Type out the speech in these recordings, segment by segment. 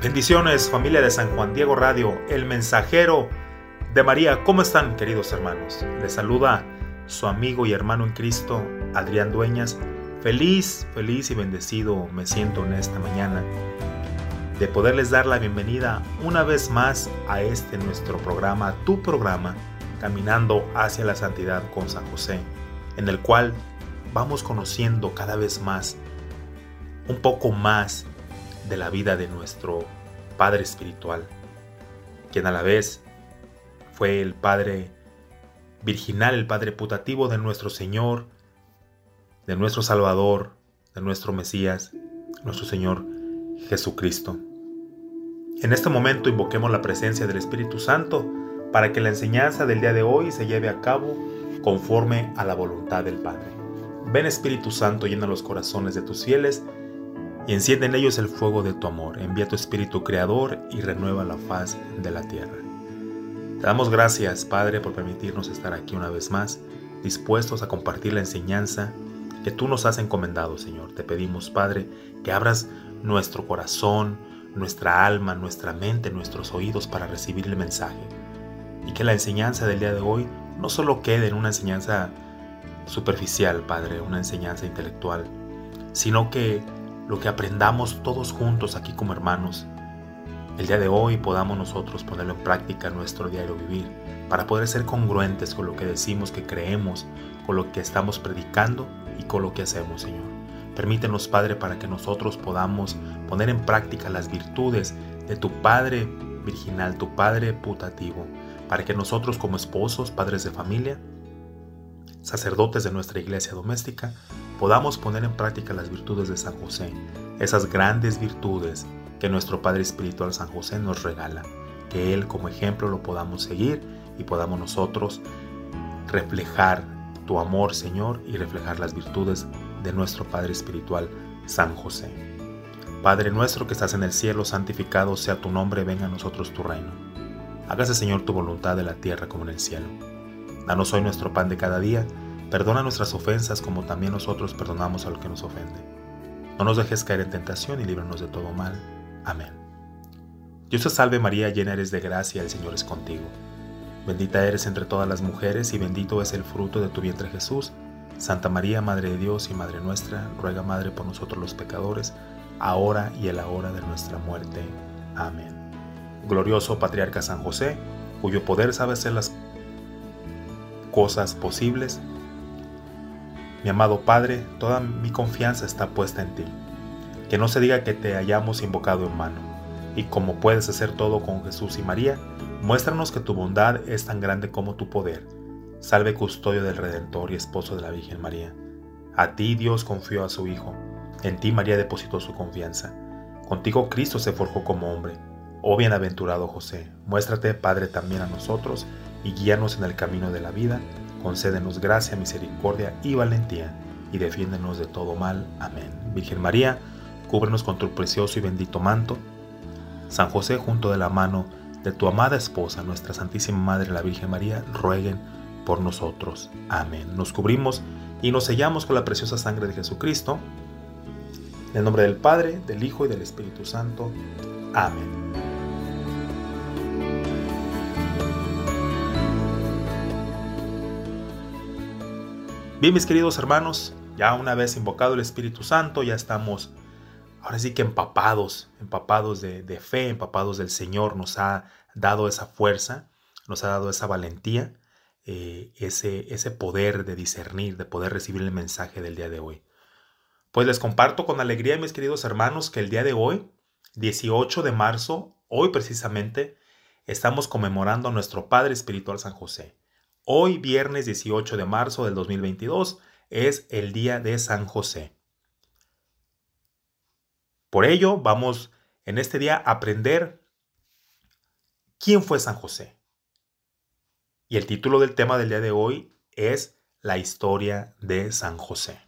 Bendiciones familia de San Juan Diego Radio, el mensajero de María. ¿Cómo están queridos hermanos? Les saluda su amigo y hermano en Cristo, Adrián Dueñas. Feliz, feliz y bendecido me siento en esta mañana de poderles dar la bienvenida una vez más a este nuestro programa, tu programa, Caminando hacia la Santidad con San José, en el cual vamos conociendo cada vez más, un poco más de la vida de nuestro Padre Espiritual, quien a la vez fue el Padre virginal, el Padre putativo de nuestro Señor, de nuestro Salvador, de nuestro Mesías, nuestro Señor Jesucristo. En este momento invoquemos la presencia del Espíritu Santo para que la enseñanza del día de hoy se lleve a cabo conforme a la voluntad del Padre. Ven Espíritu Santo, llena los corazones de tus fieles y enciende en ellos el fuego de tu amor. Envía tu Espíritu Creador y renueva la faz de la tierra. Te damos gracias, Padre, por permitirnos estar aquí una vez más, dispuestos a compartir la enseñanza que tú nos has encomendado, Señor. Te pedimos, Padre, que abras nuestro corazón, nuestra alma, nuestra mente, nuestros oídos para recibir el mensaje. Y que la enseñanza del día de hoy no solo quede en una enseñanza superficial, Padre, una enseñanza intelectual, sino que lo que aprendamos todos juntos aquí como hermanos, el día de hoy podamos nosotros ponerlo en práctica en nuestro diario vivir, para poder ser congruentes con lo que decimos que creemos, con lo que estamos predicando y con lo que hacemos, Señor. Permítenos, Padre, para que nosotros podamos poner en práctica las virtudes de tu Padre virginal, tu Padre putativo, para que nosotros como esposos, padres de familia, sacerdotes de nuestra iglesia doméstica, podamos poner en práctica las virtudes de San José, esas grandes virtudes que nuestro Padre Espiritual San José nos regala, que Él como ejemplo lo podamos seguir y podamos nosotros reflejar tu amor, Señor, y reflejar las virtudes de nuestro Padre Espiritual, San José. Padre nuestro que estás en el cielo, santificado sea tu nombre, venga a nosotros tu reino. Hágase Señor tu voluntad en la tierra como en el cielo. Danos hoy nuestro pan de cada día, perdona nuestras ofensas como también nosotros perdonamos a los que nos ofende. No nos dejes caer en tentación y líbranos de todo mal. Amén. Dios te salve María, llena eres de gracia, el Señor es contigo. Bendita eres entre todas las mujeres y bendito es el fruto de tu vientre Jesús. Santa María, Madre de Dios y Madre nuestra, ruega Madre por nosotros los pecadores, ahora y en la hora de nuestra muerte. Amén. Glorioso Patriarca San José, cuyo poder sabe hacer las cosas posibles, mi amado Padre, toda mi confianza está puesta en ti. Que no se diga que te hayamos invocado en mano. Y como puedes hacer todo con Jesús y María, muéstranos que tu bondad es tan grande como tu poder Salve custodio del Redentor y esposo de la Virgen María. A ti Dios confió a su Hijo, en ti María depositó su confianza. Contigo Cristo se forjó como hombre. Oh bienaventurado José, muéstrate Padre también a nosotros y guíanos en el camino de la vida, concédenos gracia, misericordia y valentía, y defiéndenos de todo mal. Amén. Virgen María, cúbrenos con tu precioso y bendito manto. San José, junto de la mano de tu amada esposa, nuestra Santísima Madre la Virgen María, rueguen por nosotros. Amén. Nos cubrimos y nos sellamos con la preciosa sangre de Jesucristo. En el nombre del Padre, del Hijo y del Espíritu Santo. Amén. Bien, mis queridos hermanos, ya una vez invocado el Espíritu Santo, ya estamos ahora sí que empapados, empapados de, fe, empapados del Señor, nos ha dado esa fuerza, nos ha dado esa valentía eh, ese, ese poder de discernir, de poder recibir el mensaje del día de hoy. Pues les comparto con alegría, mis queridos hermanos, que el día de hoy, 18 de marzo, hoy precisamente, estamos conmemorando a nuestro Padre Espiritual San José. Hoy, viernes 18 de marzo del 2022, es el día de San José. Por ello, vamos en este día aprender quién fue San José. Y el título del tema del día de hoy es La historia de San José.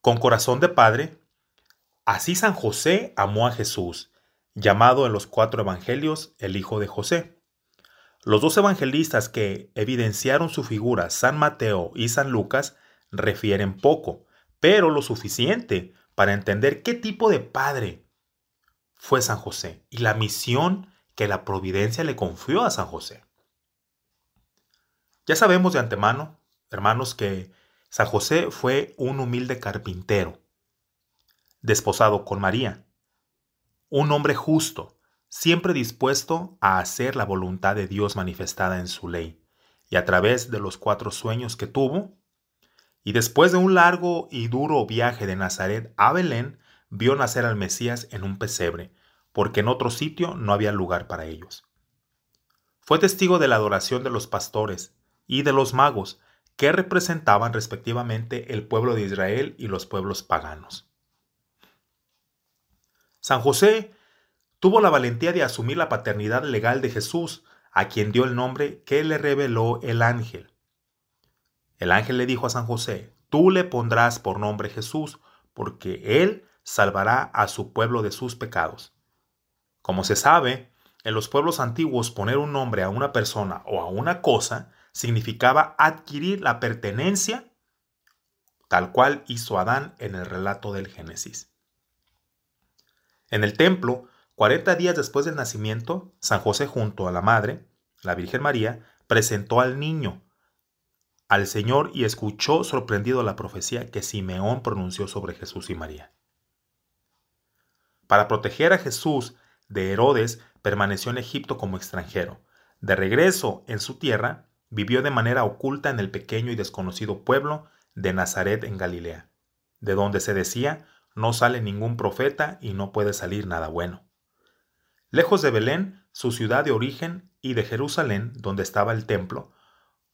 Con corazón de padre, así San José amó a Jesús, llamado en los cuatro evangelios el Hijo de José. Los dos evangelistas que evidenciaron su figura, San Mateo y San Lucas, refieren poco, pero lo suficiente para entender qué tipo de padre fue San José y la misión que la providencia le confió a San José. Ya sabemos de antemano, hermanos, que San José fue un humilde carpintero, desposado con María, un hombre justo, siempre dispuesto a hacer la voluntad de Dios manifestada en su ley, y a través de los cuatro sueños que tuvo, y después de un largo y duro viaje de Nazaret a Belén, vio nacer al Mesías en un pesebre, porque en otro sitio no había lugar para ellos. Fue testigo de la adoración de los pastores y de los magos, que representaban respectivamente el pueblo de Israel y los pueblos paganos. San José tuvo la valentía de asumir la paternidad legal de Jesús, a quien dio el nombre que le reveló el ángel. El ángel le dijo a San José, tú le pondrás por nombre Jesús, porque él salvará a su pueblo de sus pecados. Como se sabe, en los pueblos antiguos poner un nombre a una persona o a una cosa significaba adquirir la pertenencia, tal cual hizo Adán en el relato del Génesis. En el templo, 40 días después del nacimiento, San José junto a la Madre, la Virgen María, presentó al niño al Señor y escuchó sorprendido la profecía que Simeón pronunció sobre Jesús y María. Para proteger a Jesús de Herodes, permaneció en Egipto como extranjero. De regreso en su tierra, vivió de manera oculta en el pequeño y desconocido pueblo de Nazaret en Galilea, de donde se decía, no sale ningún profeta y no puede salir nada bueno lejos de Belén, su ciudad de origen, y de Jerusalén, donde estaba el templo,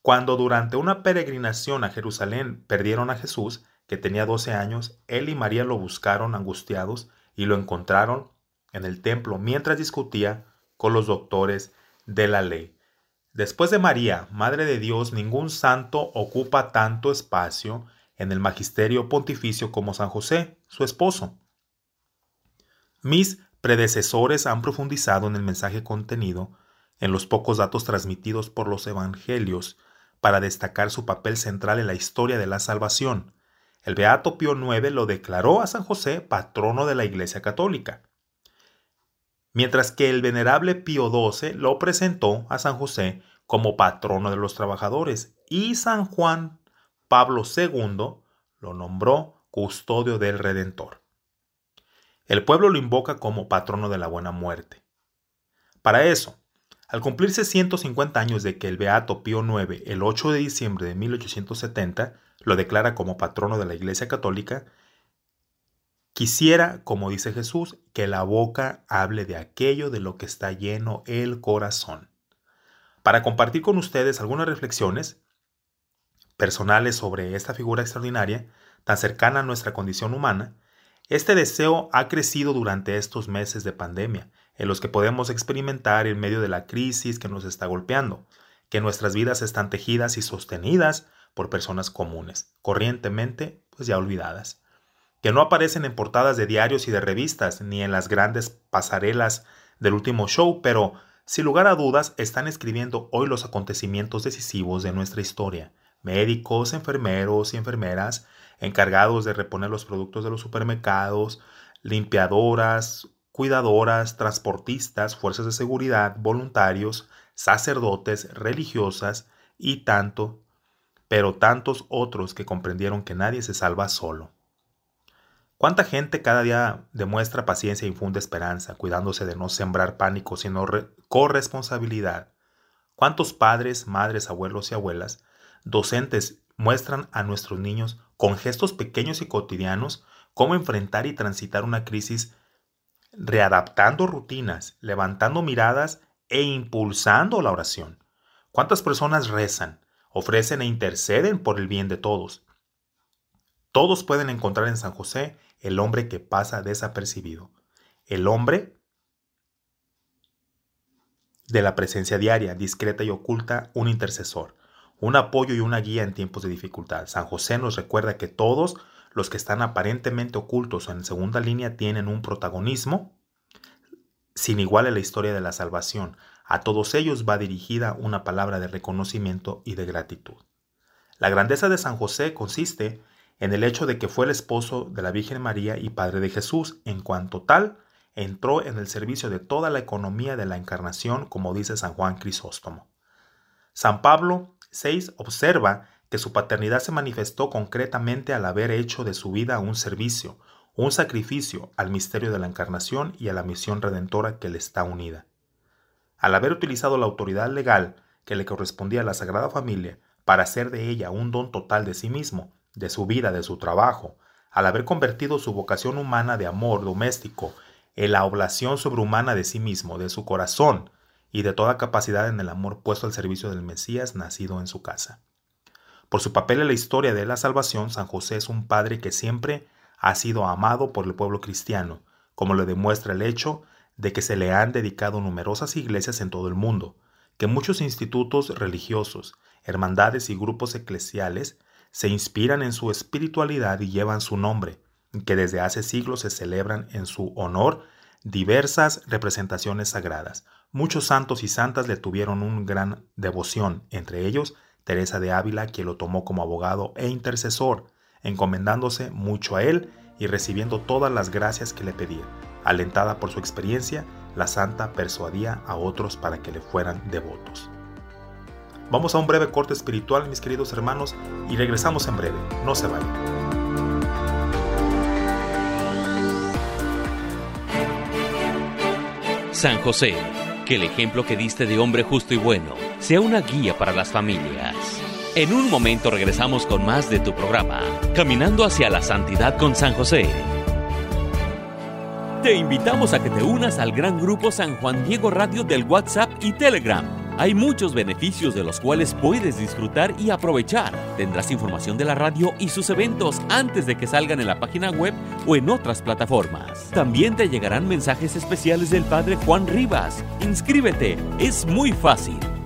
cuando durante una peregrinación a Jerusalén perdieron a Jesús, que tenía doce años, él y María lo buscaron angustiados y lo encontraron en el templo mientras discutía con los doctores de la ley. Después de María, Madre de Dios, ningún santo ocupa tanto espacio en el magisterio pontificio como San José, su esposo. Mis predecesores han profundizado en el mensaje contenido en los pocos datos transmitidos por los evangelios para destacar su papel central en la historia de la salvación. El Beato Pío IX lo declaró a San José patrono de la Iglesia Católica, mientras que el venerable Pío XII lo presentó a San José como patrono de los trabajadores y San Juan Pablo II lo nombró custodio del Redentor. El pueblo lo invoca como patrono de la buena muerte. Para eso, al cumplirse 150 años de que el Beato Pío IX, el 8 de diciembre de 1870, lo declara como patrono de la Iglesia Católica, quisiera, como dice Jesús, que la boca hable de aquello de lo que está lleno el corazón. Para compartir con ustedes algunas reflexiones personales sobre esta figura extraordinaria, tan cercana a nuestra condición humana, este deseo ha crecido durante estos meses de pandemia, en los que podemos experimentar en medio de la crisis que nos está golpeando, que nuestras vidas están tejidas y sostenidas por personas comunes, corrientemente pues ya olvidadas, que no aparecen en portadas de diarios y de revistas, ni en las grandes pasarelas del último show, pero sin lugar a dudas están escribiendo hoy los acontecimientos decisivos de nuestra historia. Médicos, enfermeros y enfermeras encargados de reponer los productos de los supermercados, limpiadoras, cuidadoras, transportistas, fuerzas de seguridad, voluntarios, sacerdotes, religiosas y tanto, pero tantos otros que comprendieron que nadie se salva solo. ¿Cuánta gente cada día demuestra paciencia e infunde esperanza, cuidándose de no sembrar pánico, sino corresponsabilidad? ¿Cuántos padres, madres, abuelos y abuelas, docentes muestran a nuestros niños con gestos pequeños y cotidianos cómo enfrentar y transitar una crisis readaptando rutinas, levantando miradas e impulsando la oración. ¿Cuántas personas rezan, ofrecen e interceden por el bien de todos? Todos pueden encontrar en San José el hombre que pasa desapercibido, el hombre de la presencia diaria, discreta y oculta, un intercesor, un apoyo y una guía en tiempos de dificultad. San José nos recuerda que todos los que están aparentemente ocultos en segunda línea tienen un protagonismo sin igual en la historia de la salvación. A todos ellos va dirigida una palabra de reconocimiento y de gratitud. La grandeza de San José consiste en el hecho de que fue el esposo de la Virgen María y padre de Jesús, en cuanto tal, entró en el servicio de toda la economía de la encarnación, como dice San Juan Crisóstomo. San Pablo VI observa que su paternidad se manifestó concretamente al haber hecho de su vida un servicio, un sacrificio al misterio de la encarnación y a la misión redentora que le está unida. Al haber utilizado la autoridad legal que le correspondía a la Sagrada Familia para hacer de ella un don total de sí mismo, de su vida, de su trabajo, al haber convertido su vocación humana de amor doméstico en la oblación sobrehumana de sí mismo, de su corazón y de toda capacidad en el amor puesto al servicio del Mesías nacido en su casa. Por su papel en la historia de la salvación, San José es un padre que siempre ha sido amado por el pueblo cristiano, como lo demuestra el hecho de que se le han dedicado numerosas iglesias en todo el mundo, que muchos institutos religiosos, hermandades y grupos eclesiales se inspiran en su espiritualidad y llevan su nombre, que desde hace siglos se celebran en su honor diversas representaciones sagradas. Muchos santos y santas le tuvieron una gran devoción, entre ellos Teresa de Ávila, quien lo tomó como abogado e intercesor, encomendándose mucho a él y recibiendo todas las gracias que le pedía. Alentada por su experiencia, la santa persuadía a otros para que le fueran devotos. Vamos a un breve corte espiritual, mis queridos hermanos, y regresamos en breve. No se vayan. San José, que el ejemplo que diste de hombre justo y bueno sea una guía para las familias. En un momento regresamos con más de tu programa, Caminando hacia la Santidad con San José. Te invitamos a que te unas al gran grupo San Juan Diego Radio del WhatsApp y Telegram hay muchos beneficios de los cuales puedes disfrutar y aprovechar. Tendrás información de la radio y sus eventos antes de que salgan en la página web o en otras plataformas. También te llegarán mensajes especiales del Padre Juan Rivas. Inscríbete, es muy fácil.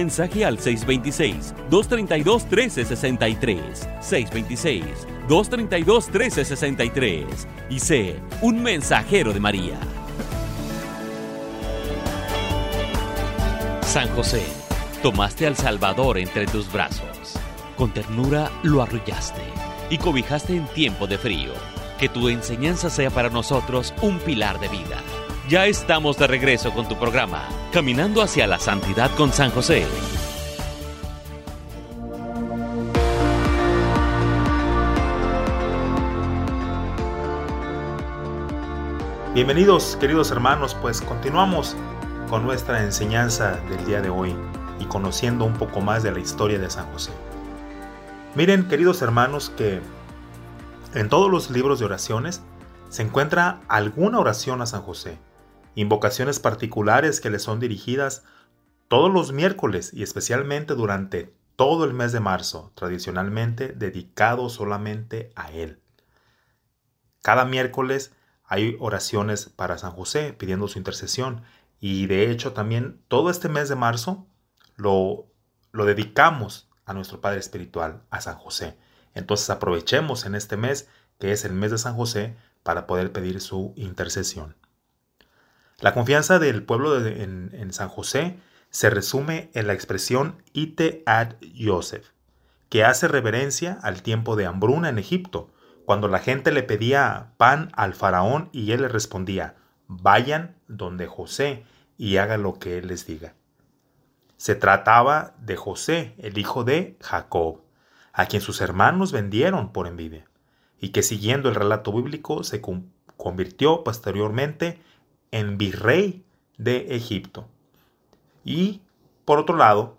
al 626-232-1363. 626-232-1363. Y sé un mensajero de María. San José, tomaste al Salvador entre tus brazos. Con ternura lo arrullaste y cobijaste en tiempo de frío. Que tu enseñanza sea para nosotros un pilar de vida. Ya estamos de regreso con tu programa, Caminando hacia la Santidad con San José. Bienvenidos queridos hermanos, pues continuamos con nuestra enseñanza del día de hoy y conociendo un poco más de la historia de San José. Miren, queridos hermanos, que en todos los libros de oraciones se encuentra alguna oración a San José, invocaciones particulares que le son dirigidas todos los miércoles y especialmente durante todo el mes de marzo, tradicionalmente dedicado solamente a él. Cada miércoles hay oraciones para San José pidiendo su intercesión y de hecho también todo este mes de marzo lo, lo dedicamos a nuestro Padre Espiritual, a San José. Entonces aprovechemos en este mes, que es el mes de San José, para poder pedir su intercesión. La confianza del pueblo en, en, San José se resume en la expresión ite ad Yosef, que hace reverencia al tiempo de hambruna en Egipto, cuando la gente le pedía pan al faraón y él le respondía, vayan donde José y hagan lo que él les diga. Se trataba de José, el hijo de Jacob, a quien sus hermanos vendieron por envidia. y que siguiendo el relato bíblico se convirtió posteriormente en virrey de Egipto. Y, por otro lado,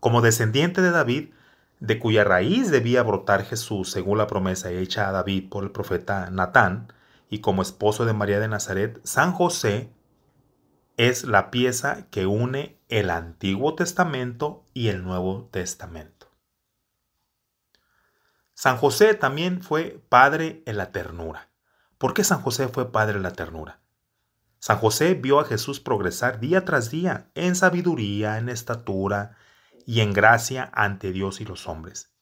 como descendiente de David, de cuya raíz debía brotar Jesús según la promesa hecha a David por el profeta Natán, y como esposo de María de Nazaret, San José es la pieza que une el Antiguo Testamento y el Nuevo Testamento. San José también fue padre en la ternura. ¿Por qué San José fue padre en la ternura? San José vio a Jesús progresar día tras día en sabiduría, en estatura y en gracia ante Dios y los hombres.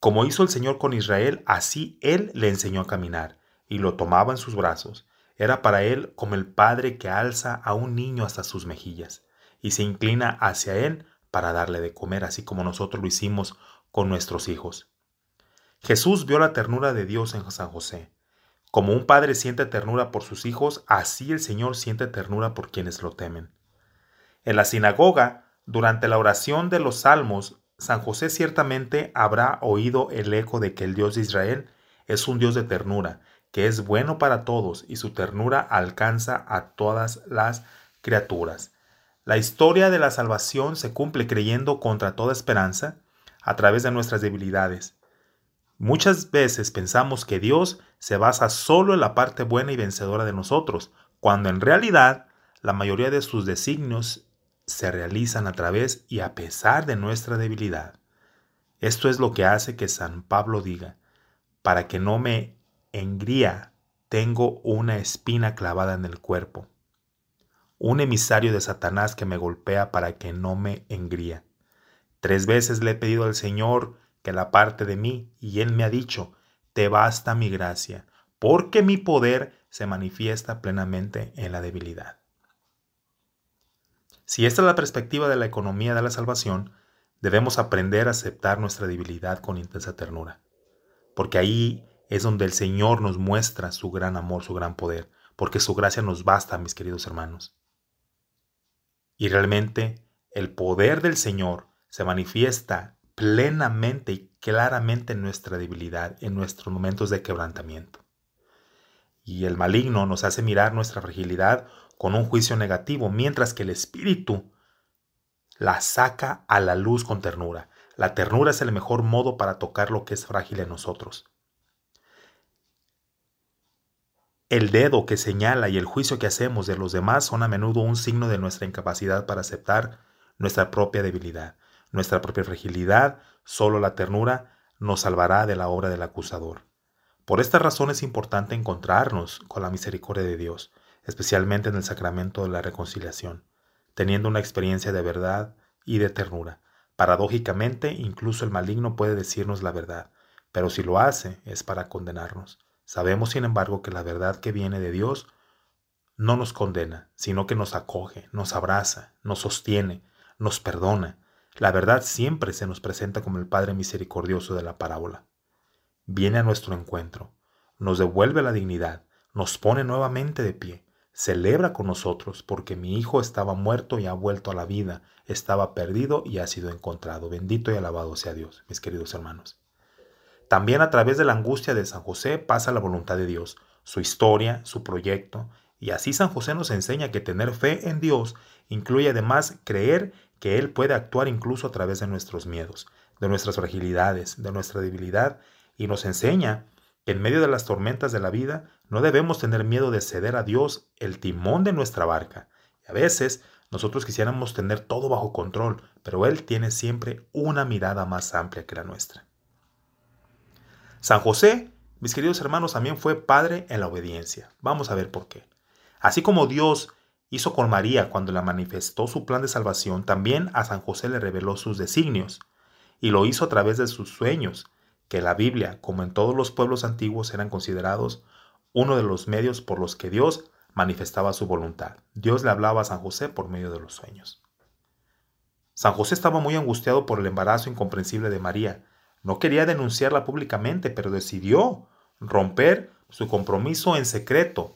Como hizo el Señor con Israel, así Él le enseñó a caminar y lo tomaba en sus brazos. Era para Él como el Padre que alza a un niño hasta sus mejillas y se inclina hacia Él para darle de comer, así como nosotros lo hicimos con nuestros hijos. Jesús vio la ternura de Dios en San José. Como un padre siente ternura por sus hijos, así el Señor siente ternura por quienes lo temen. En la sinagoga, durante la oración de los salmos, San José ciertamente habrá oído el eco de que el Dios de Israel es un Dios de ternura, que es bueno para todos y su ternura alcanza a todas las criaturas. La historia de la salvación se cumple creyendo contra toda esperanza a través de nuestras debilidades. Muchas veces pensamos que Dios se basa solo en la parte buena y vencedora de nosotros, cuando en realidad la mayoría de sus designios se realizan a través y a pesar de nuestra debilidad. Esto es lo que hace que San Pablo diga, para que no me engría, tengo una espina clavada en el cuerpo, un emisario de Satanás que me golpea para que no me engría. Tres veces le he pedido al Señor que la parte de mí, y Él me ha dicho, te basta mi gracia, porque mi poder se manifiesta plenamente en la debilidad. Si esta es la perspectiva de la economía de la salvación, debemos aprender a aceptar nuestra debilidad con intensa ternura, porque ahí es donde el Señor nos muestra su gran amor, su gran poder, porque su gracia nos basta, mis queridos hermanos. Y realmente el poder del Señor se manifiesta plenamente y claramente en nuestra debilidad, en nuestros momentos de quebrantamiento. Y el maligno nos hace mirar nuestra fragilidad con un juicio negativo, mientras que el Espíritu la saca a la luz con ternura. La ternura es el mejor modo para tocar lo que es frágil en nosotros. El dedo que señala y el juicio que hacemos de los demás son a menudo un signo de nuestra incapacidad para aceptar nuestra propia debilidad, nuestra propia fragilidad, solo la ternura nos salvará de la obra del acusador. Por esta razón es importante encontrarnos con la misericordia de Dios, especialmente en el sacramento de la reconciliación, teniendo una experiencia de verdad y de ternura. Paradójicamente, incluso el maligno puede decirnos la verdad, pero si lo hace es para condenarnos. Sabemos, sin embargo, que la verdad que viene de Dios no nos condena, sino que nos acoge, nos abraza, nos sostiene, nos perdona, la verdad siempre se nos presenta como el Padre misericordioso de la parábola. Viene a nuestro encuentro, nos devuelve la dignidad, nos pone nuevamente de pie, celebra con nosotros porque mi hijo estaba muerto y ha vuelto a la vida, estaba perdido y ha sido encontrado. Bendito y alabado sea Dios, mis queridos hermanos. También a través de la angustia de San José pasa la voluntad de Dios, su historia, su proyecto, y así San José nos enseña que tener fe en Dios incluye además creer que Él puede actuar incluso a través de nuestros miedos, de nuestras fragilidades, de nuestra debilidad, y nos enseña que en medio de las tormentas de la vida no debemos tener miedo de ceder a Dios el timón de nuestra barca. Y a veces nosotros quisiéramos tener todo bajo control, pero Él tiene siempre una mirada más amplia que la nuestra. San José, mis queridos hermanos, también fue padre en la obediencia. Vamos a ver por qué. Así como Dios hizo con María cuando la manifestó su plan de salvación, también a San José le reveló sus designios, y lo hizo a través de sus sueños, que la Biblia, como en todos los pueblos antiguos, eran considerados uno de los medios por los que Dios manifestaba su voluntad. Dios le hablaba a San José por medio de los sueños. San José estaba muy angustiado por el embarazo incomprensible de María. No quería denunciarla públicamente, pero decidió romper su compromiso en secreto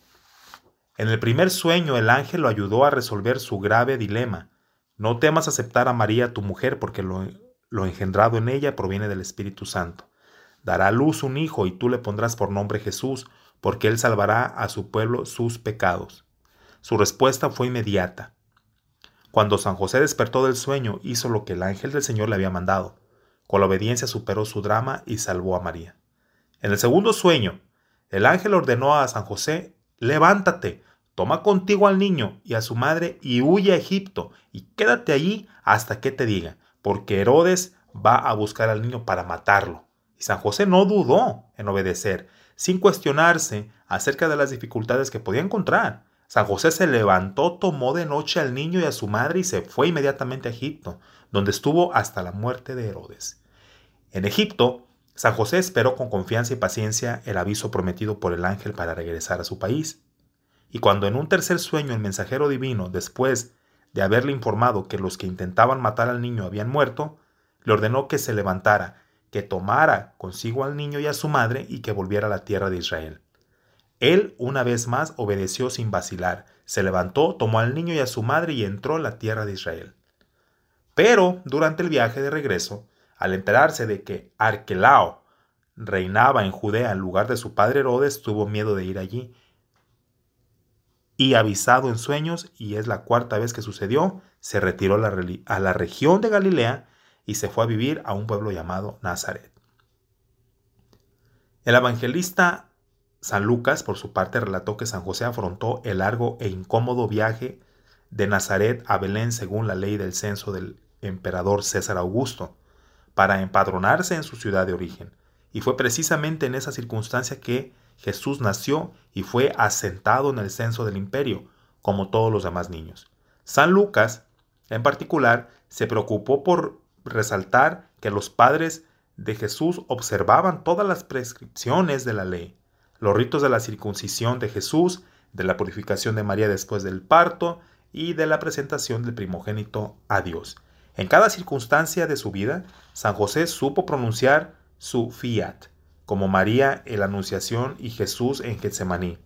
en el primer sueño el ángel lo ayudó a resolver su grave dilema. No temas aceptar a María tu mujer porque lo, lo engendrado en ella proviene del Espíritu Santo. dará a luz un hijo y tú le pondrás por nombre Jesús, porque él salvará a su pueblo sus pecados. Su respuesta fue inmediata. Cuando San José despertó del sueño, hizo lo que el ángel del Señor le había mandado. Con la obediencia superó su drama y salvó a María. En el segundo sueño, el ángel ordenó a San José, levántate, toma contigo al niño y a su madre y huye a Egipto y quédate allí hasta que te diga, porque Herodes va a buscar al niño para matarlo. Y San José no dudó en obedecer, sin cuestionarse acerca de las dificultades que podía encontrar. San José se levantó, tomó de noche al niño y a su madre y se fue inmediatamente a Egipto, donde estuvo hasta la muerte de Herodes. En Egipto, San José esperó con confianza y paciencia el aviso prometido por el ángel para regresar a su país. Y cuando en un tercer sueño el mensajero divino, después de haberle informado que los que intentaban matar al niño habían muerto, le ordenó que se levantara, que tomara consigo al niño y a su madre y que volviera a la tierra de Israel. Él una vez más obedeció sin vacilar, se levantó, tomó al niño y a su madre y entró en la tierra de Israel. Pero durante el viaje de regreso, al enterarse de que Arquelao reinaba en Judea en lugar de su padre Herodes, tuvo miedo de ir allí. Y avisado en sueños, y es la cuarta vez que sucedió, se retiró a la región de Galilea y se fue a vivir a un pueblo llamado Nazaret. El evangelista San Lucas, por su parte, relató que San José afrontó el largo e incómodo viaje de Nazaret a Belén según la ley del censo del emperador César Augusto, para empadronarse en su ciudad de origen. Y fue precisamente en esa circunstancia que Jesús nació y fue asentado en el censo del imperio, como todos los demás niños. San Lucas, en particular, se preocupó por resaltar que los padres de Jesús observaban todas las prescripciones de la ley los ritos de la circuncisión de Jesús, de la purificación de María después del parto y de la presentación del primogénito a Dios. En cada circunstancia de su vida, San José supo pronunciar su fiat, como María en la Anunciación y Jesús en Getsemaní.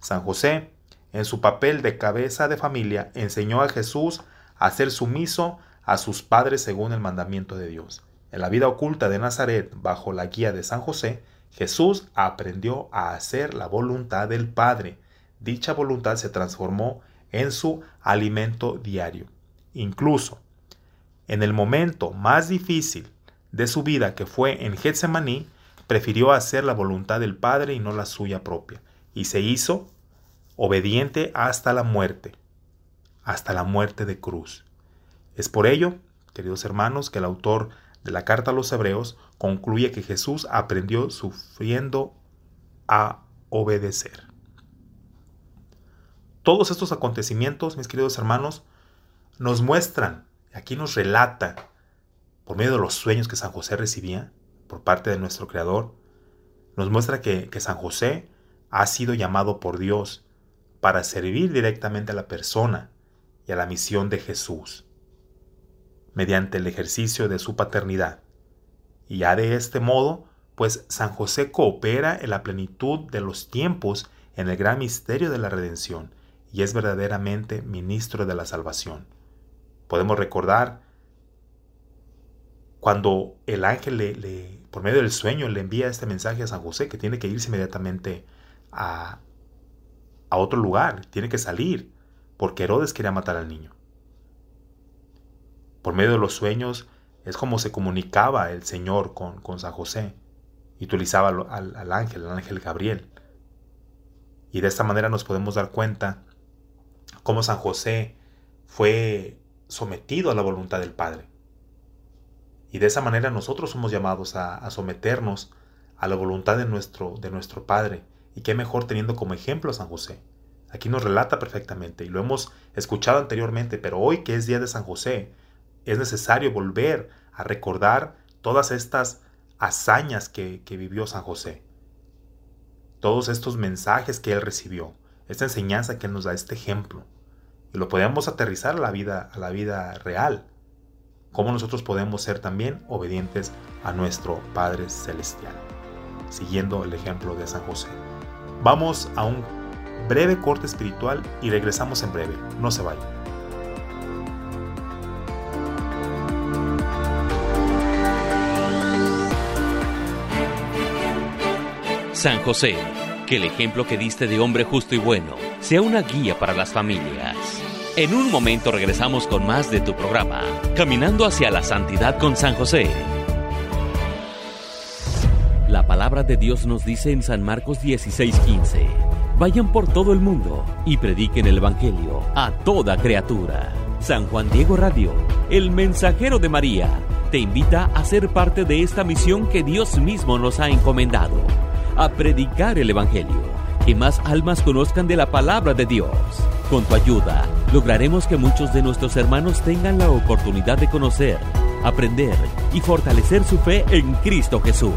San José, en su papel de cabeza de familia, enseñó a Jesús a ser sumiso a sus padres según el mandamiento de Dios. En la vida oculta de Nazaret, bajo la guía de San José, Jesús aprendió a hacer la voluntad del Padre. Dicha voluntad se transformó en su alimento diario. Incluso en el momento más difícil de su vida, que fue en Getsemaní, prefirió hacer la voluntad del Padre y no la suya propia, y se hizo obediente hasta la muerte, hasta la muerte de cruz. Es por ello, queridos hermanos, que el autor de la carta a los hebreos concluye que Jesús aprendió sufriendo a obedecer. Todos estos acontecimientos, mis queridos hermanos, nos muestran, aquí nos relata, por medio de los sueños que San José recibía por parte de nuestro Creador, nos muestra que, San José ha sido llamado por Dios para servir directamente a la persona y a la misión de Jesús mediante el ejercicio de su paternidad. Y ya de este modo, pues San José coopera en la plenitud de los tiempos en el gran misterio de la redención y es verdaderamente ministro de la salvación. Podemos recordar cuando el ángel le, por medio del sueño le envía este mensaje a San José que tiene que irse inmediatamente a, a otro lugar, tiene que salir, porque Herodes quería matar al niño. Por medio de los sueños es como se comunicaba el Señor con, con San José y utilizaba al, al ángel, al ángel Gabriel. Y de esta manera nos podemos dar cuenta cómo San José fue sometido a la voluntad del Padre. Y de esa manera nosotros somos llamados a, someternos a la voluntad de nuestro, de nuestro Padre. Y qué mejor teniendo como ejemplo a San José. Aquí nos relata perfectamente y lo hemos escuchado anteriormente, pero hoy que es día de San José, es necesario volver a recordar todas estas hazañas que, vivió San José, todos estos mensajes que él recibió, esta enseñanza que él nos da, este ejemplo, lo podemos aterrizar a la vida, a la vida real, cómo nosotros podemos ser también obedientes a nuestro Padre Celestial, siguiendo el ejemplo de San José. Vamos a un breve corte espiritual y regresamos en breve. No se vayan. San José, que el ejemplo que diste de hombre justo y bueno sea una guía para las familias. En un momento regresamos con más de tu programa, Caminando hacia la Santidad con San José. La palabra de Dios nos dice en San Marcos 16:15, vayan por todo el mundo y prediquen el Evangelio a toda criatura. San Juan Diego Radio, el mensajero de María, te invita a ser parte de esta misión que Dios mismo nos ha encomendado, a predicar el Evangelio, que más almas conozcan de la palabra de Dios. Con tu ayuda, lograremos que muchos de nuestros hermanos tengan la oportunidad de conocer aprender y fortalecer su fe en Cristo Jesús.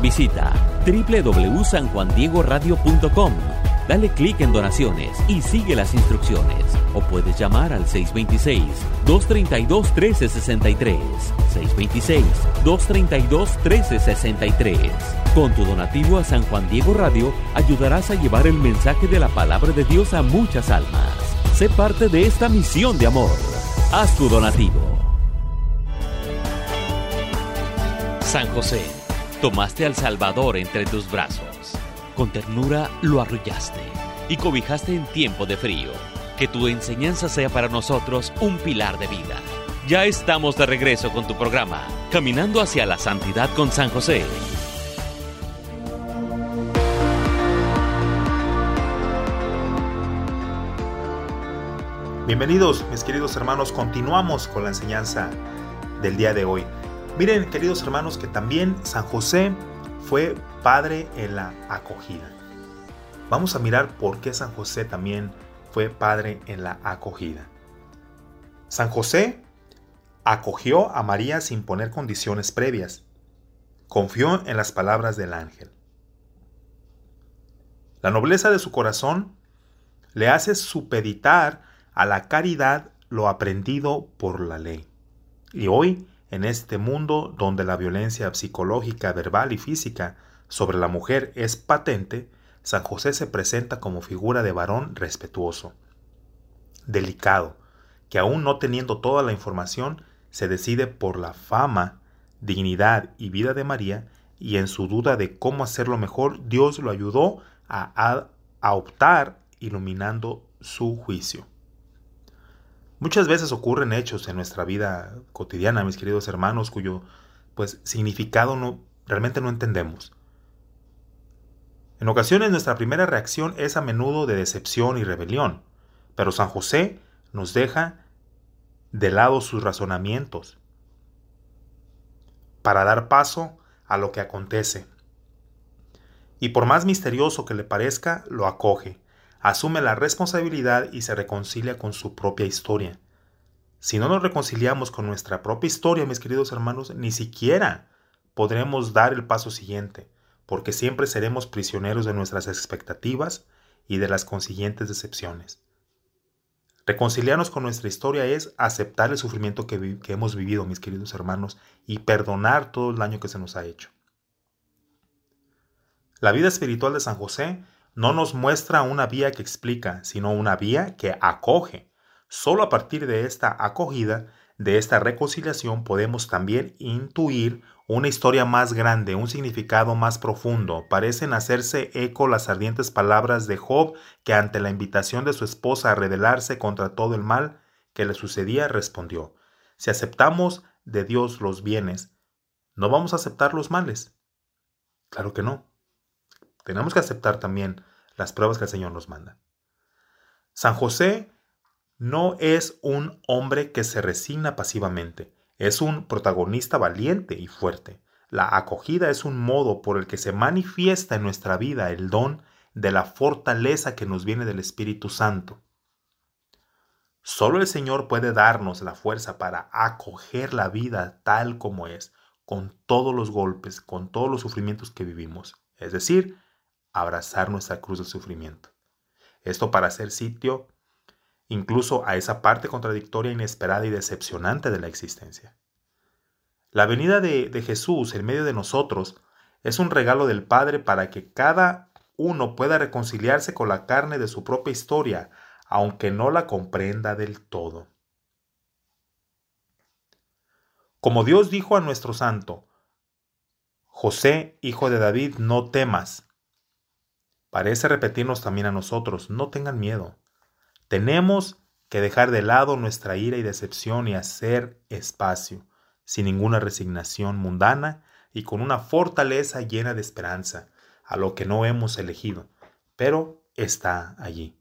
Visita www.sanjuandiegoradio.com. Dale clic en donaciones y sigue las instrucciones. O puedes llamar al 626-232-1363. 626-232-1363. Con tu donativo a San Juan Diego Radio ayudarás a llevar el mensaje de la palabra de Dios a muchas almas. Sé parte de esta misión de amor. Haz tu donativo. San José, tomaste al Salvador entre tus brazos. Con ternura lo arrullaste y cobijaste en tiempo de frío. Que tu enseñanza sea para nosotros un pilar de vida. Ya estamos de regreso con tu programa, Caminando hacia la Santidad con San José. Bienvenidos, mis queridos hermanos. Continuamos con la enseñanza del día de hoy. Miren, queridos hermanos, que también San José fue padre en la acogida. Vamos a mirar por qué San José también fue padre en la acogida. San José acogió a María sin poner condiciones previas. Confió en las palabras del ángel. La nobleza de su corazón le hace supeditar a la caridad lo aprendido por la ley. Y hoy en este mundo donde la violencia psicológica, verbal y física sobre la mujer es patente, San José se presenta como figura de varón respetuoso, delicado, que aún no teniendo toda la información, se decide por la fama, dignidad y vida de María, y en su duda de cómo hacerlo mejor, Dios lo ayudó a, optar iluminando su juicio. Muchas veces ocurren hechos en nuestra vida cotidiana, mis queridos hermanos, cuyo pues significado no realmente no entendemos. En ocasiones nuestra primera reacción es a menudo de decepción y rebelión, pero San José nos deja de lado sus razonamientos para dar paso a lo que acontece. Y por más misterioso que le parezca, lo acoge asume la responsabilidad y se reconcilia con su propia historia. Si no nos reconciliamos con nuestra propia historia, mis queridos hermanos, ni siquiera podremos dar el paso siguiente, porque siempre seremos prisioneros de nuestras expectativas y de las consiguientes decepciones. Reconciliarnos con nuestra historia es aceptar el sufrimiento que, hemos vivido, mis queridos hermanos, y perdonar todo el daño que se nos ha hecho. La vida espiritual de San José no nos muestra una vía que explica, sino una vía que acoge. Solo a partir de esta acogida, de esta reconciliación, podemos también intuir una historia más grande, un significado más profundo. Parecen hacerse eco las ardientes palabras de Job, que ante la invitación de su esposa a rebelarse contra todo el mal que le sucedía, respondió, si aceptamos de Dios los bienes, ¿no vamos a aceptar los males? Claro que no. Tenemos que aceptar también las pruebas que el Señor nos manda. San José no es un hombre que se resigna pasivamente, es un protagonista valiente y fuerte. La acogida es un modo por el que se manifiesta en nuestra vida el don de la fortaleza que nos viene del Espíritu Santo. Solo el Señor puede darnos la fuerza para acoger la vida tal como es, con todos los golpes, con todos los sufrimientos que vivimos. Es decir, abrazar nuestra cruz de sufrimiento. Esto para hacer sitio incluso a esa parte contradictoria, inesperada y decepcionante de la existencia. La venida de, Jesús en medio de nosotros es un regalo del Padre para que cada uno pueda reconciliarse con la carne de su propia historia, aunque no la comprenda del todo. Como Dios dijo a nuestro santo, José, hijo de David, no temas, parece repetirnos también a nosotros, no tengan miedo. Tenemos que dejar de lado nuestra ira y decepción y hacer espacio, sin ninguna resignación mundana y con una fortaleza llena de esperanza, a lo que no hemos elegido, pero está allí.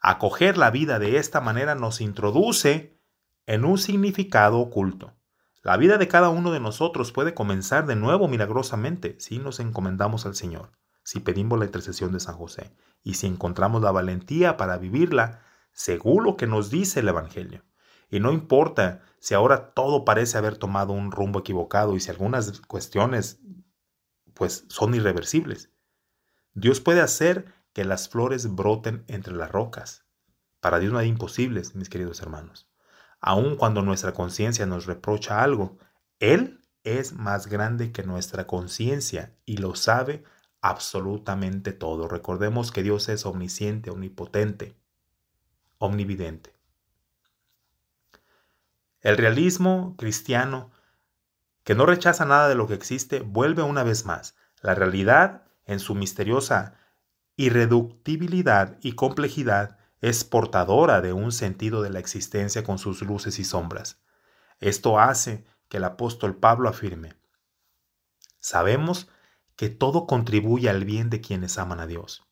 Acoger la vida de esta manera nos introduce en un significado oculto. La vida de cada uno de nosotros puede comenzar de nuevo milagrosamente si nos encomendamos al Señor si pedimos la intercesión de San José y si encontramos la valentía para vivirla según lo que nos dice el Evangelio. Y no importa si ahora todo parece haber tomado un rumbo equivocado y si algunas cuestiones pues son irreversibles. Dios puede hacer que las flores broten entre las rocas. Para Dios no hay imposibles, mis queridos hermanos. Aun cuando nuestra conciencia nos reprocha algo, Él es más grande que nuestra conciencia y lo sabe absolutamente todo. Recordemos que Dios es omnisciente, omnipotente, omnividente. El realismo cristiano, que no rechaza nada de lo que existe, vuelve una vez más la realidad en su misteriosa irreductibilidad y complejidad es portadora de un sentido de la existencia con sus luces y sombras. Esto hace que el apóstol Pablo afirme, sabemos que todo contribuye al bien de quienes aman a Dios.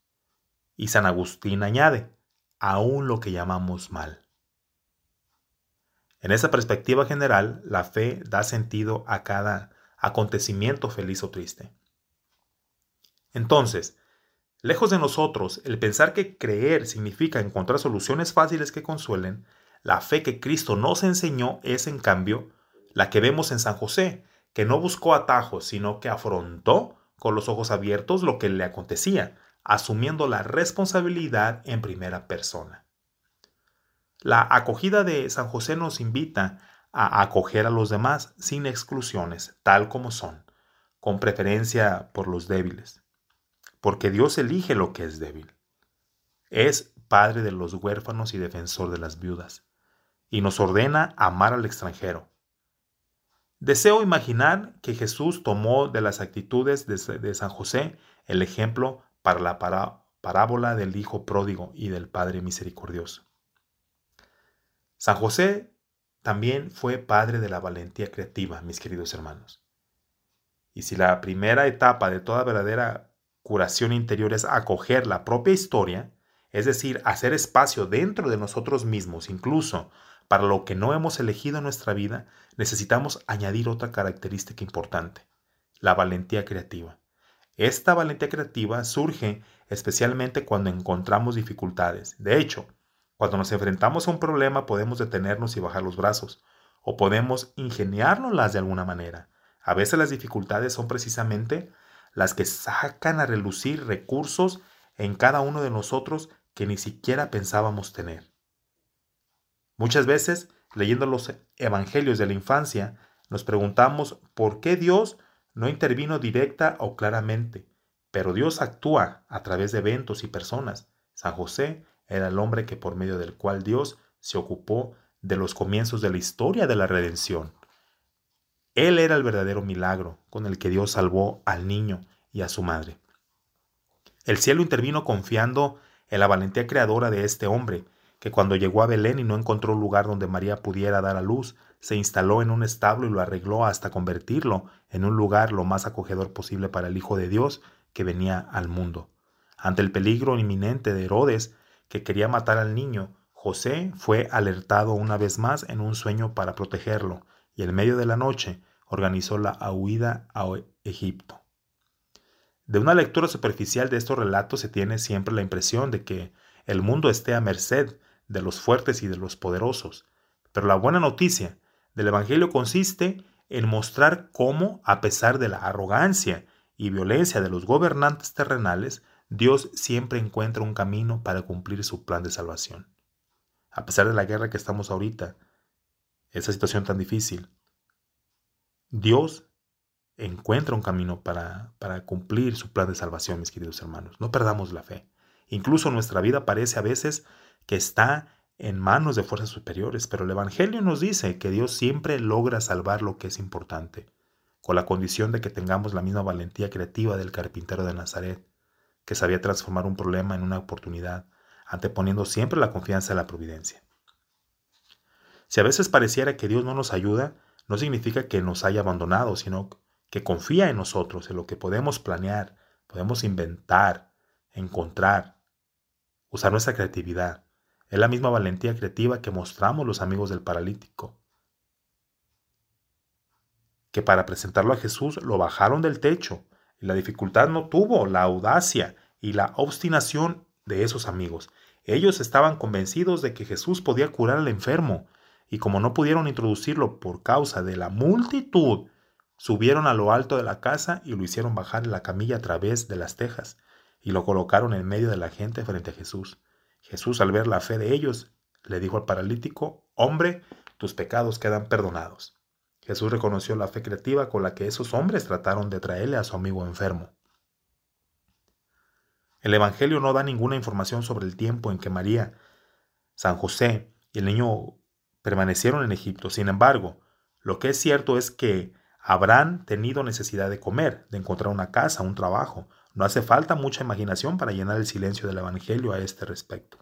Y San Agustín añade, aún lo que llamamos mal. En esa perspectiva general, la fe da sentido a cada acontecimiento feliz o triste. Entonces, lejos de nosotros el pensar que creer significa encontrar soluciones fáciles que consuelen, la fe que Cristo nos enseñó es, en cambio, la que vemos en San José, que no buscó atajos, sino que afrontó con los ojos abiertos lo que le acontecía, asumiendo la responsabilidad en primera persona. La acogida de San José nos invita a acoger a los demás sin exclusiones, tal como son, con preferencia por los débiles, porque Dios elige lo que es débil. Es padre de los huérfanos y defensor de las viudas, y nos ordena amar al extranjero, Deseo imaginar que Jesús tomó de las actitudes de, San José el ejemplo para la parábola del Hijo pródigo y del Padre misericordioso. San José también fue padre de la valentía creativa, mis queridos hermanos. Y si la primera etapa de toda verdadera curación interior es acoger la propia historia, es decir, hacer espacio dentro de nosotros mismos, incluso para lo que no hemos elegido en nuestra vida, necesitamos añadir otra característica importante, la valentía creativa. Esta valentía creativa surge especialmente cuando encontramos dificultades. De hecho, cuando nos enfrentamos a un problema podemos detenernos y bajar los brazos, o podemos ingeniárnoslas de alguna manera. A veces las dificultades son precisamente las que sacan a relucir recursos en cada uno de nosotros que ni siquiera pensábamos tener. Muchas veces, leyendo los evangelios de la infancia, nos preguntamos por qué Dios no intervino directa o claramente, pero Dios actúa a través de eventos y personas. San José era el hombre que por medio del cual Dios se ocupó de los comienzos de la historia de la redención. Él era el verdadero milagro con el que Dios salvó al niño y a su madre. El cielo intervino confiando en la valentía creadora de este hombre, que cuando llegó a Belén y no encontró lugar donde María pudiera dar a luz, se instaló en un establo y lo arregló hasta convertirlo en un lugar lo más acogedor posible para el Hijo de Dios que venía al mundo. Ante el peligro inminente de Herodes, que quería matar al niño, José fue alertado una vez más en un sueño para protegerlo, y en medio de la noche organizó la huida a Egipto. De una lectura superficial de estos relatos se tiene siempre la impresión de que el mundo esté a merced de los fuertes y de los poderosos. Pero la buena noticia del Evangelio consiste en mostrar cómo, a pesar de la arrogancia y violencia de los gobernantes terrenales, Dios siempre encuentra un camino para cumplir su plan de salvación. A pesar de la guerra que estamos ahorita, esa situación tan difícil, Dios encuentra un camino para, para cumplir su plan de salvación, mis queridos hermanos. No perdamos la fe. Incluso nuestra vida parece a veces que está en manos de fuerzas superiores, pero el Evangelio nos dice que Dios siempre logra salvar lo que es importante, con la condición de que tengamos la misma valentía creativa del carpintero de Nazaret, que sabía transformar un problema en una oportunidad, anteponiendo siempre la confianza en la providencia. Si a veces pareciera que Dios no nos ayuda, no significa que nos haya abandonado, sino que confía en nosotros, en lo que podemos planear, podemos inventar, encontrar, usar nuestra creatividad. Es la misma valentía creativa que mostramos los amigos del paralítico, que para presentarlo a Jesús lo bajaron del techo, y la dificultad no tuvo la audacia y la obstinación de esos amigos. Ellos estaban convencidos de que Jesús podía curar al enfermo, y como no pudieron introducirlo por causa de la multitud, subieron a lo alto de la casa y lo hicieron bajar en la camilla a través de las tejas, y lo colocaron en medio de la gente frente a Jesús. Jesús, al ver la fe de ellos, le dijo al paralítico, Hombre, tus pecados quedan perdonados. Jesús reconoció la fe creativa con la que esos hombres trataron de traerle a su amigo enfermo. El Evangelio no da ninguna información sobre el tiempo en que María, San José y el niño permanecieron en Egipto. Sin embargo, lo que es cierto es que habrán tenido necesidad de comer, de encontrar una casa, un trabajo. No hace falta mucha imaginación para llenar el silencio del Evangelio a este respecto.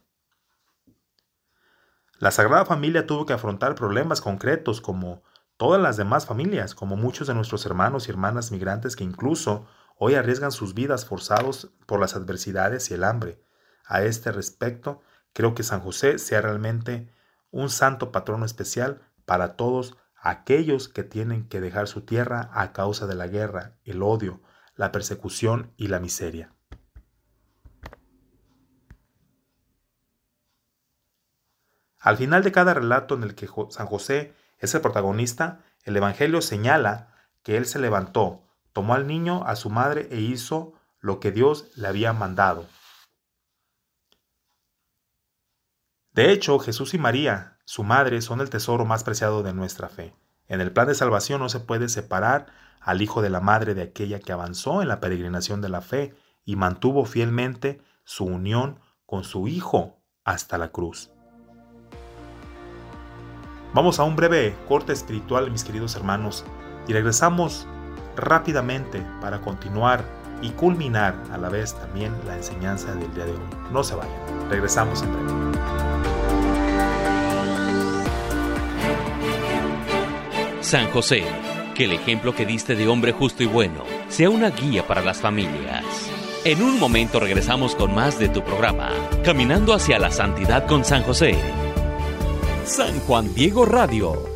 La Sagrada Familia tuvo que afrontar problemas concretos como todas las demás familias, como muchos de nuestros hermanos y hermanas migrantes que incluso hoy arriesgan sus vidas forzados por las adversidades y el hambre. A este respecto, creo que San José sea realmente un santo patrono especial para todos aquellos que tienen que dejar su tierra a causa de la guerra, el odio, la persecución y la miseria. Al final de cada relato en el que San José es el protagonista, el Evangelio señala que él se levantó, tomó al niño, a su madre e hizo lo que Dios le había mandado. De hecho, Jesús y María, su madre, son el tesoro más preciado de nuestra fe. En el plan de salvación no se puede separar al hijo de la madre de aquella que avanzó en la peregrinación de la fe y mantuvo fielmente su unión con su hijo hasta la cruz. Vamos a un breve corte espiritual, mis queridos hermanos, y regresamos rápidamente para continuar y culminar a la vez también la enseñanza del día de hoy. No se vayan, regresamos en breve. San José, que el ejemplo que diste de hombre justo y bueno sea una guía para las familias. En un momento regresamos con más de tu programa, Caminando hacia la Santidad con San José. San Juan Diego Radio,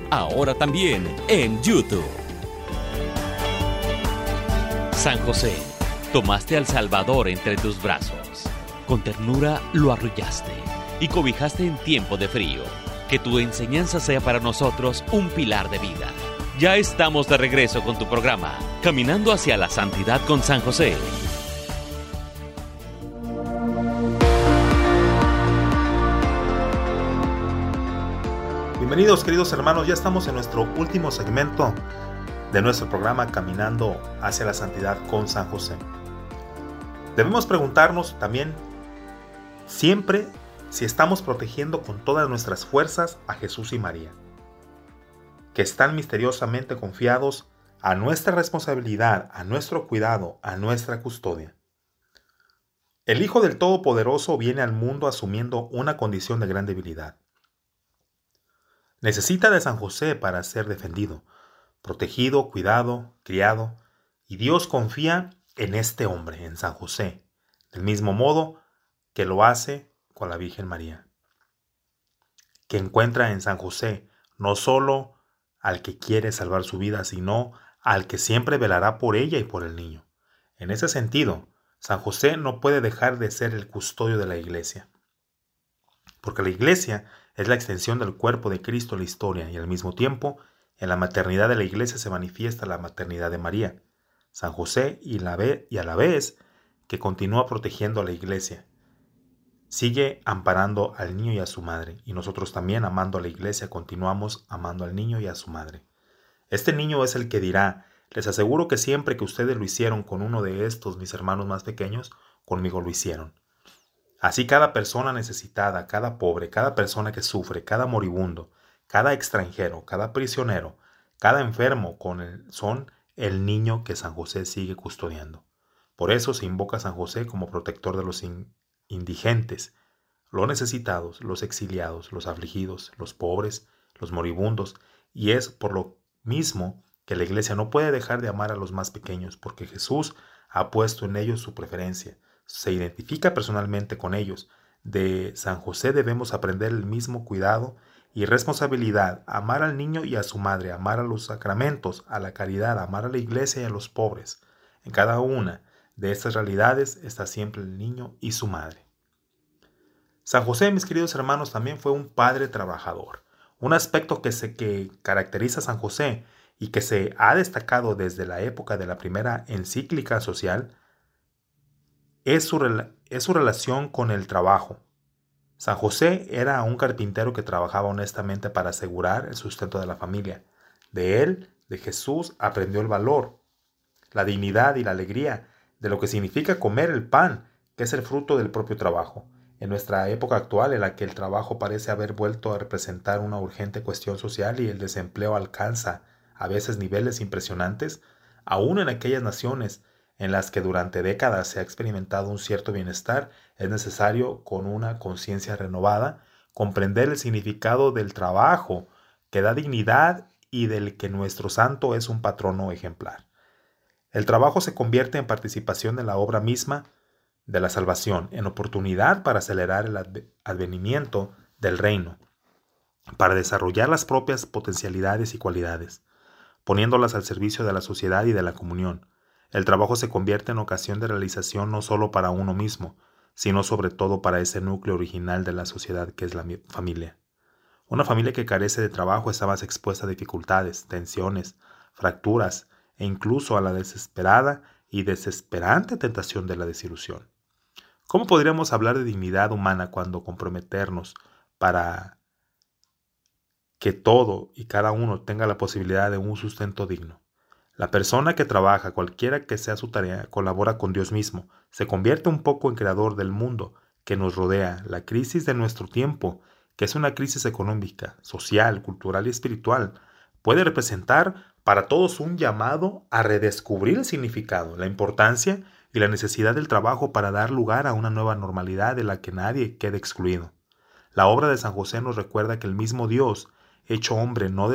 ahora también en YouTube. San José, tomaste al Salvador entre tus brazos. Con ternura lo arrullaste y cobijaste en tiempo de frío. Que tu enseñanza sea para nosotros un pilar de vida. Ya estamos de regreso con tu programa, Caminando hacia la Santidad con San José. Bienvenidos queridos hermanos, ya estamos en nuestro último segmento de nuestro programa Caminando hacia la Santidad con San José. Debemos preguntarnos también siempre si estamos protegiendo con todas nuestras fuerzas a Jesús y María que están misteriosamente confiados a nuestra responsabilidad, a nuestro cuidado, a nuestra custodia. El Hijo del Todopoderoso viene al mundo asumiendo una condición de gran debilidad. Necesita de San José para ser defendido, protegido, cuidado, criado, y Dios confía en este hombre, en San José, del mismo modo que lo hace con la Virgen María, que encuentra en San José no solo al que quiere salvar su vida, sino al que siempre velará por ella y por el niño. En ese sentido, San José no puede dejar de ser el custodio de la iglesia, porque la iglesia es la extensión del cuerpo de Cristo en la historia y al mismo tiempo en la maternidad de la iglesia se manifiesta la maternidad de María, San José y, la y a la vez que continúa protegiendo a la iglesia, sigue amparando al niño y a su madre, y nosotros también, amando a la iglesia, continuamos amando al niño y a su madre. Este niño es el que dirá, les aseguro que siempre que ustedes lo hicieron con uno de estos, mis hermanos más pequeños, conmigo lo hicieron. Así cada persona necesitada, cada pobre, cada persona que sufre, cada moribundo, cada extranjero, cada prisionero, cada enfermo con son el niño que San José sigue custodiando. Por eso se invoca a San José como protector de los indigentes, los necesitados, los exiliados, los afligidos, los pobres, los moribundos, y es por lo mismo que la iglesia no puede dejar de amar a los más pequeños, porque Jesús ha puesto en ellos su preferencia, se identifica personalmente con ellos. De San José debemos aprender el mismo cuidado y responsabilidad, amar al niño y a su madre, amar a los sacramentos, a la caridad, amar a la iglesia y a los pobres. En cada una de estas realidades está siempre el niño y su madre. San José, mis queridos hermanos, también fue un padre trabajador. Un aspecto que, se, que caracteriza a San José y que se ha destacado desde la época de la primera encíclica social es su, es su relación con el trabajo. San José era un carpintero que trabajaba honestamente para asegurar el sustento de la familia. De él, de Jesús, aprendió el valor, la dignidad y la alegría de lo que significa comer el pan, que es el fruto del propio trabajo. En nuestra época actual, en la que el trabajo parece haber vuelto a representar una urgente cuestión social y el desempleo alcanza a veces niveles impresionantes, aún en aquellas naciones en las que durante décadas se ha experimentado un cierto bienestar, es necesario, con una conciencia renovada, comprender el significado del trabajo que da dignidad y del que nuestro santo es un patrono ejemplar. El trabajo se convierte en participación en la obra misma de la salvación, en oportunidad para acelerar el advenimiento del reino, para desarrollar las propias potencialidades y cualidades, poniéndolas al servicio de la sociedad y de la comunión, el trabajo se convierte en ocasión de realización no solo para uno mismo, sino sobre todo para ese núcleo original de la sociedad que es la familia. Una familia que carece de trabajo está más expuesta a dificultades, tensiones, fracturas e incluso a la desesperada y desesperante tentación de la desilusión. ¿Cómo podríamos hablar de dignidad humana cuando comprometernos para que todo y cada uno tenga la posibilidad de un sustento digno? La persona que trabaja, cualquiera que sea su tarea, colabora con Dios mismo, se convierte un poco en creador del mundo que nos rodea. La crisis de nuestro tiempo, que es una crisis económica, social, cultural y espiritual, puede representar para todos un llamado a redescubrir el significado, la importancia y la necesidad del trabajo para dar lugar a una nueva normalidad de la que nadie quede excluido. La obra de San José nos recuerda que el mismo Dios, hecho hombre, no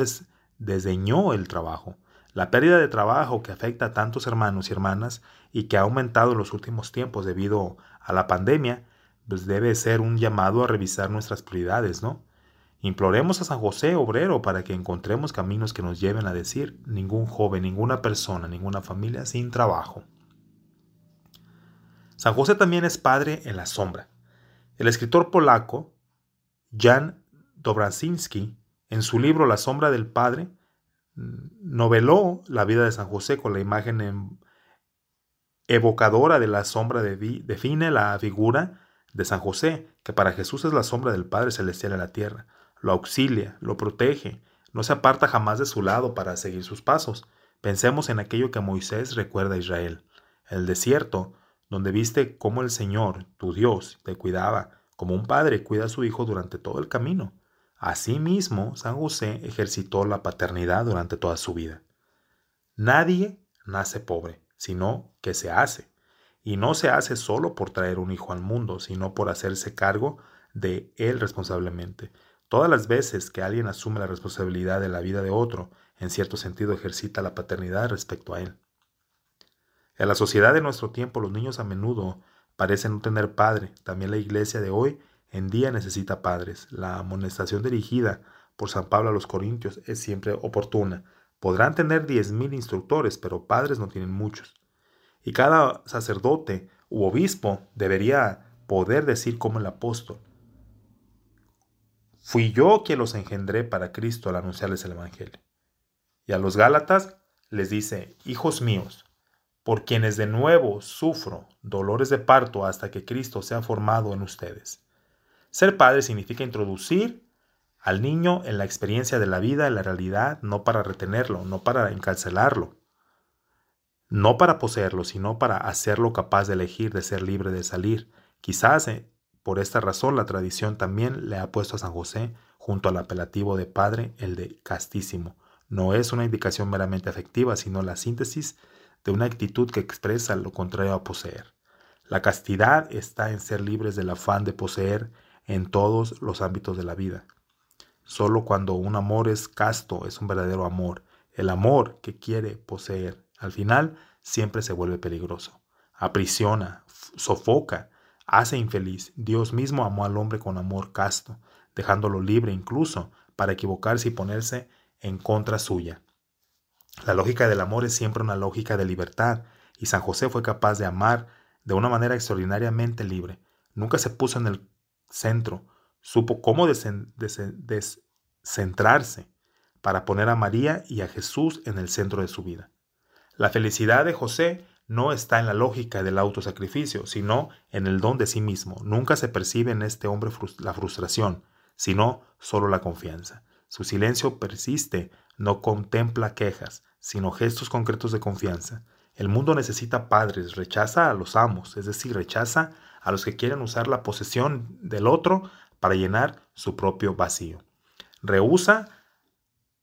desdeñó el trabajo, la pérdida de trabajo que afecta a tantos hermanos y hermanas y que ha aumentado en los últimos tiempos debido a la pandemia, pues debe ser un llamado a revisar nuestras prioridades, ¿no? Imploremos a San José obrero para que encontremos caminos que nos lleven a decir ningún joven, ninguna persona, ninguna familia sin trabajo. San José también es padre en la sombra. El escritor polaco Jan Dobrazinski, en su libro La sombra del Padre, noveló la vida de San José con la imagen em, evocadora de la sombra define la figura de San José, que para Jesús es la sombra del Padre Celestial en la tierra. Lo auxilia, lo protege, no se aparta jamás de su lado para seguir sus pasos. Pensemos en aquello que Moisés recuerda a Israel, el desierto, donde viste cómo el Señor, tu Dios, te cuidaba, como un padre cuida a su hijo durante todo el camino. Asimismo, San José ejercitó la paternidad durante toda su vida. Nadie nace pobre, sino que se hace. Y no se hace solo por traer un hijo al mundo, sino por hacerse cargo de él responsablemente. Todas las veces que alguien asume la responsabilidad de la vida de otro, en cierto sentido ejercita la paternidad respecto a él. En la sociedad de nuestro tiempo los niños a menudo parecen no tener padre. También la iglesia de hoy en día necesita padres. La amonestación dirigida por San Pablo a los Corintios es siempre oportuna. Podrán tener diez mil instructores, pero padres no tienen muchos. Y cada sacerdote u obispo debería poder decir como el apóstol, fui yo quien los engendré para Cristo al anunciarles el Evangelio. Y a los Gálatas les dice, hijos míos, por quienes de nuevo sufro dolores de parto hasta que Cristo sea formado en ustedes. Ser padre significa introducir al niño en la experiencia de la vida, en la realidad, no para retenerlo, no para encarcelarlo, no para poseerlo, sino para hacerlo capaz de elegir, de ser libre de salir. Quizás eh, por esta razón la tradición también le ha puesto a San José junto al apelativo de padre el de castísimo. No es una indicación meramente afectiva, sino la síntesis de una actitud que expresa lo contrario a poseer. La castidad está en ser libres del afán de poseer en todos los ámbitos de la vida. Solo cuando un amor es casto es un verdadero amor. El amor que quiere poseer, al final, siempre se vuelve peligroso. Aprisiona, sofoca, hace infeliz. Dios mismo amó al hombre con amor casto, dejándolo libre incluso para equivocarse y ponerse en contra suya. La lógica del amor es siempre una lógica de libertad, y San José fue capaz de amar de una manera extraordinariamente libre. Nunca se puso en el centro, supo cómo descentrarse para poner a María y a Jesús en el centro de su vida. La felicidad de José no está en la lógica del autosacrificio, sino en el don de sí mismo. Nunca se percibe en este hombre la frustración, sino solo la confianza. Su silencio persiste, no contempla quejas, sino gestos concretos de confianza. El mundo necesita padres, rechaza a los amos, es decir, rechaza a los que quieren usar la posesión del otro para llenar su propio vacío. Rehúsa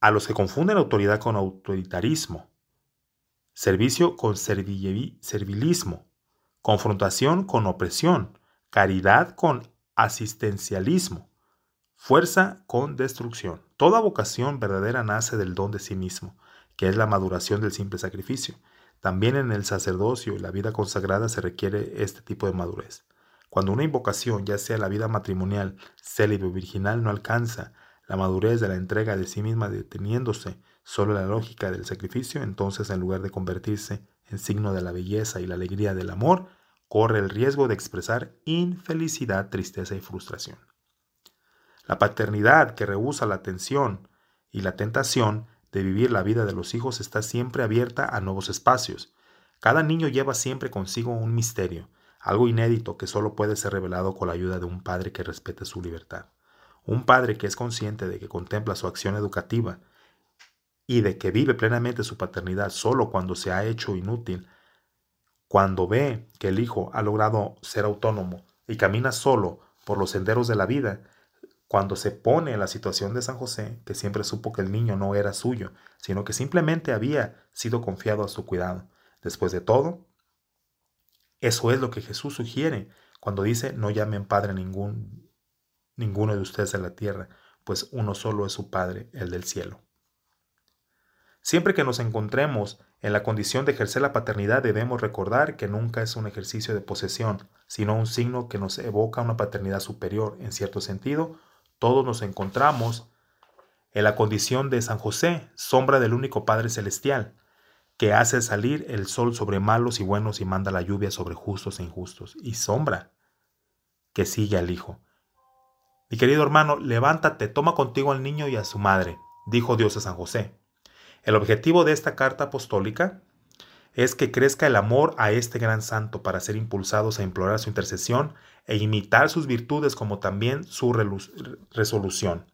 a los que confunden autoridad con autoritarismo, servicio con servilismo, confrontación con opresión, caridad con asistencialismo, fuerza con destrucción. Toda vocación verdadera nace del don de sí mismo, que es la maduración del simple sacrificio. También en el sacerdocio y la vida consagrada se requiere este tipo de madurez. Cuando una invocación, ya sea la vida matrimonial, célibe o virginal, no alcanza la madurez de la entrega de sí misma deteniéndose solo la lógica del sacrificio, entonces en lugar de convertirse en signo de la belleza y la alegría del amor, corre el riesgo de expresar infelicidad, tristeza y frustración. La paternidad que rehúsa la atención y la tentación de vivir la vida de los hijos está siempre abierta a nuevos espacios. Cada niño lleva siempre consigo un misterio, algo inédito que solo puede ser revelado con la ayuda de un padre que respete su libertad. Un padre que es consciente de que contempla su acción educativa y de que vive plenamente su paternidad solo cuando se ha hecho inútil, cuando ve que el hijo ha logrado ser autónomo y camina solo por los senderos de la vida, cuando se pone en la situación de San José, que siempre supo que el niño no era suyo, sino que simplemente había sido confiado a su cuidado. Después de todo, eso es lo que Jesús sugiere cuando dice, no llamen Padre ningún, ninguno de ustedes de la tierra, pues uno solo es su Padre, el del cielo. Siempre que nos encontremos en la condición de ejercer la paternidad debemos recordar que nunca es un ejercicio de posesión, sino un signo que nos evoca una paternidad superior, en cierto sentido, todos nos encontramos en la condición de San José, sombra del único Padre Celestial, que hace salir el sol sobre malos y buenos y manda la lluvia sobre justos e injustos, y sombra que sigue al Hijo. Mi querido hermano, levántate, toma contigo al niño y a su madre, dijo Dios a San José. El objetivo de esta carta apostólica es que crezca el amor a este gran santo para ser impulsados a implorar su intercesión e imitar sus virtudes como también su resolución.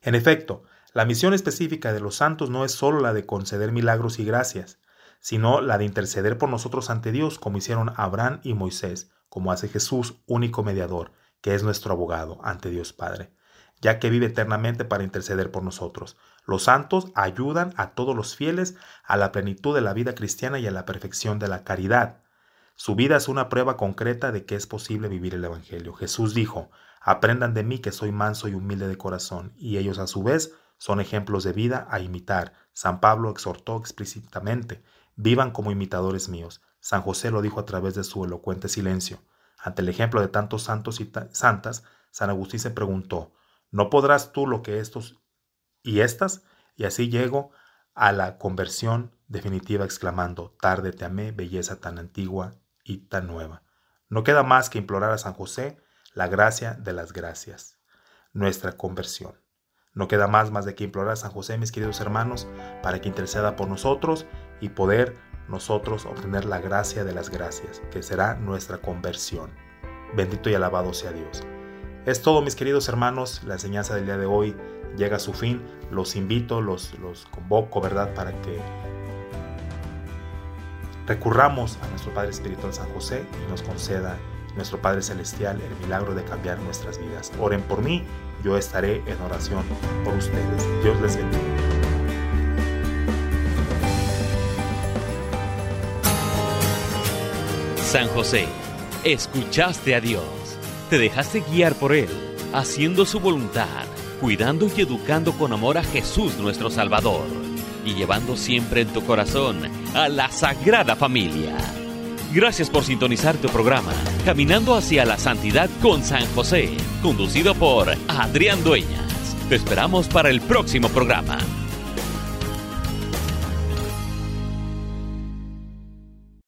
En efecto, la misión específica de los santos no es sólo la de conceder milagros y gracias, sino la de interceder por nosotros ante Dios, como hicieron Abraham y Moisés, como hace Jesús, único mediador, que es nuestro abogado ante Dios Padre, ya que vive eternamente para interceder por nosotros. Los santos ayudan a todos los fieles a la plenitud de la vida cristiana y a la perfección de la caridad. Su vida es una prueba concreta de que es posible vivir el Evangelio. Jesús dijo, aprendan de mí que soy manso y humilde de corazón, y ellos a su vez son ejemplos de vida a imitar. San Pablo exhortó explícitamente, vivan como imitadores míos. San José lo dijo a través de su elocuente silencio. Ante el ejemplo de tantos santos y santas, San Agustín se preguntó, ¿no podrás tú lo que estos y estas, y así llego a la conversión definitiva exclamando, tarde te amé, belleza tan antigua y tan nueva. No queda más que implorar a San José la gracia de las gracias, nuestra conversión. No queda más más de que implorar a San José, mis queridos hermanos, para que interceda por nosotros y poder nosotros obtener la gracia de las gracias, que será nuestra conversión. Bendito y alabado sea Dios. Es todo mis queridos hermanos, la enseñanza del día de hoy llega a su fin. Los invito, los, convoco, ¿verdad? Para que recurramos a nuestro Padre Espiritual San José y nos conceda nuestro Padre Celestial el milagro de cambiar nuestras vidas. Oren por mí, yo estaré en oración por ustedes. Dios les bendiga. San José, escuchaste a Dios, te dejaste guiar por Él, haciendo su voluntad, cuidando y educando con amor a Jesús nuestro Salvador y llevando siempre en tu corazón a la Sagrada Familia. Gracias por sintonizar tu programa, Caminando hacia la Santidad con San José, conducido por Adrián Dueñas. Te esperamos para el próximo programa.